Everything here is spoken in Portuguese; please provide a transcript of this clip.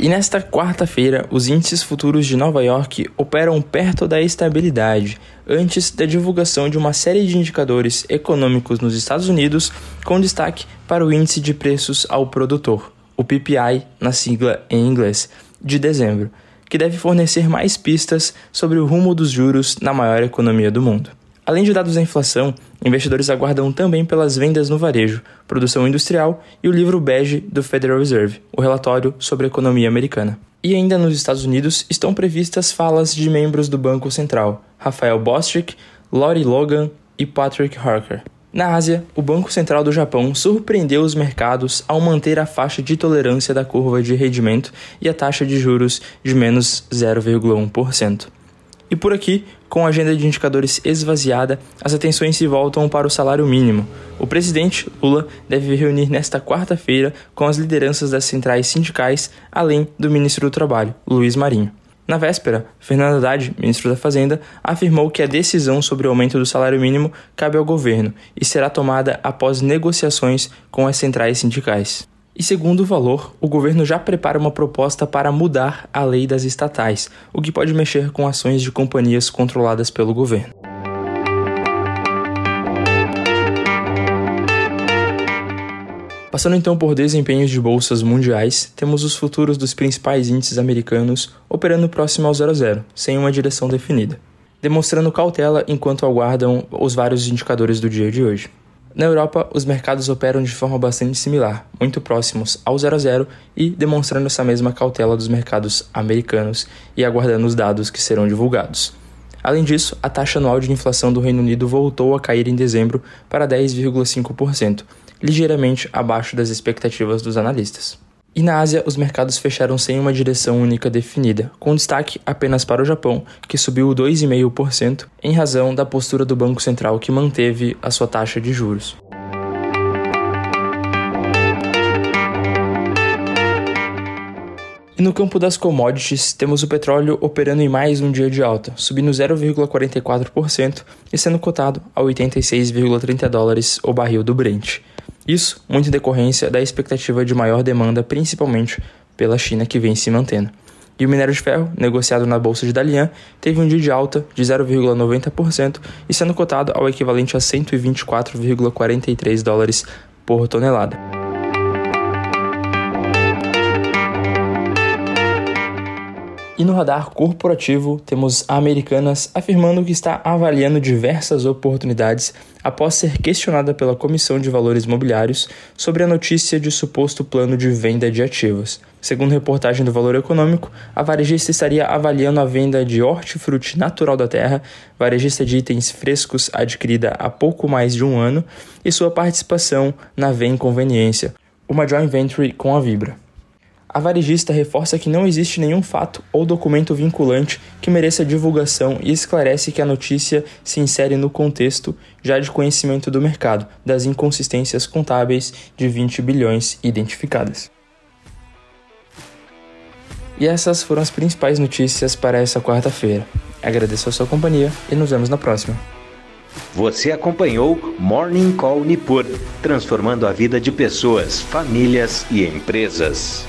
E nesta quarta-feira, os índices futuros de Nova York operam perto da estabilidade, antes da divulgação de uma série de indicadores econômicos nos Estados Unidos, com destaque para o índice de preços ao produtor, o PPI, na sigla em inglês, de dezembro, que deve fornecer mais pistas sobre o rumo dos juros na maior economia do mundo. Além de dados da inflação, investidores aguardam também pelas vendas no varejo, produção industrial e o livro bege do Federal Reserve, o relatório sobre a economia americana. E ainda nos Estados Unidos estão previstas falas de membros do Banco Central, Rafael Bostwick, Lori Logan e Patrick Harker. Na Ásia, o Banco Central do Japão surpreendeu os mercados ao manter a faixa de tolerância da curva de rendimento e a taxa de juros de menos 0,1%. E por aqui, com a agenda de indicadores esvaziada, as atenções se voltam para o salário mínimo. O presidente Lula deve reunir nesta quarta-feira com as lideranças das centrais sindicais, além do ministro do Trabalho, Luiz Marinho. Na véspera, Fernando Haddad, ministro da Fazenda, afirmou que a decisão sobre o aumento do salário mínimo cabe ao governo e será tomada após negociações com as centrais sindicais. E segundo o valor, o governo já prepara uma proposta para mudar a lei das estatais, o que pode mexer com ações de companhias controladas pelo governo. Passando então por desempenhos de bolsas mundiais, temos os futuros dos principais índices americanos operando próximo ao 0 a 0, sem uma direção definida, demonstrando cautela enquanto aguardam os vários indicadores do dia de hoje. Na Europa, os mercados operam de forma bastante similar, muito próximos ao 0 a 0 e demonstrando essa mesma cautela dos mercados americanos e aguardando os dados que serão divulgados. Além disso, a taxa anual de inflação do Reino Unido voltou a cair em dezembro para 10,5%, ligeiramente abaixo das expectativas dos analistas. E na Ásia, os mercados fecharam sem uma direção única definida, com destaque apenas para o Japão, que subiu 2,5% em razão da postura do Banco Central que manteve a sua taxa de juros. E no campo das commodities, temos o petróleo operando em mais um dia de alta, subindo 0,44% e sendo cotado a 86,30 dólares o barril do Brent. Isso muito em decorrência da expectativa de maior demanda, principalmente pela China, que vem se mantendo. E o minério de ferro, negociado na bolsa de Dalian, teve um dia de alta de 0,90% e sendo cotado ao equivalente a 124,43 dólares por tonelada. E no radar corporativo, temos a Americanas afirmando que está avaliando diversas oportunidades após ser questionada pela Comissão de Valores Mobiliários sobre a notícia de suposto plano de venda de ativos. Segundo reportagem do Valor Econômico, a varejista estaria avaliando a venda de hortifruti natural da terra, varejista de itens frescos adquirida há pouco mais de um ano, e sua participação na Vem Conveniência, uma joint venture com a Vibra. A varejista reforça que não existe nenhum fato ou documento vinculante que mereça divulgação e esclarece que a notícia se insere no contexto já de conhecimento do mercado das inconsistências contábeis de 20 bilhões identificadas. E essas foram as principais notícias para essa quarta-feira. Agradeço a sua companhia e nos vemos na próxima. Você acompanhou Morning Call Nipur, transformando a vida de pessoas, famílias e empresas.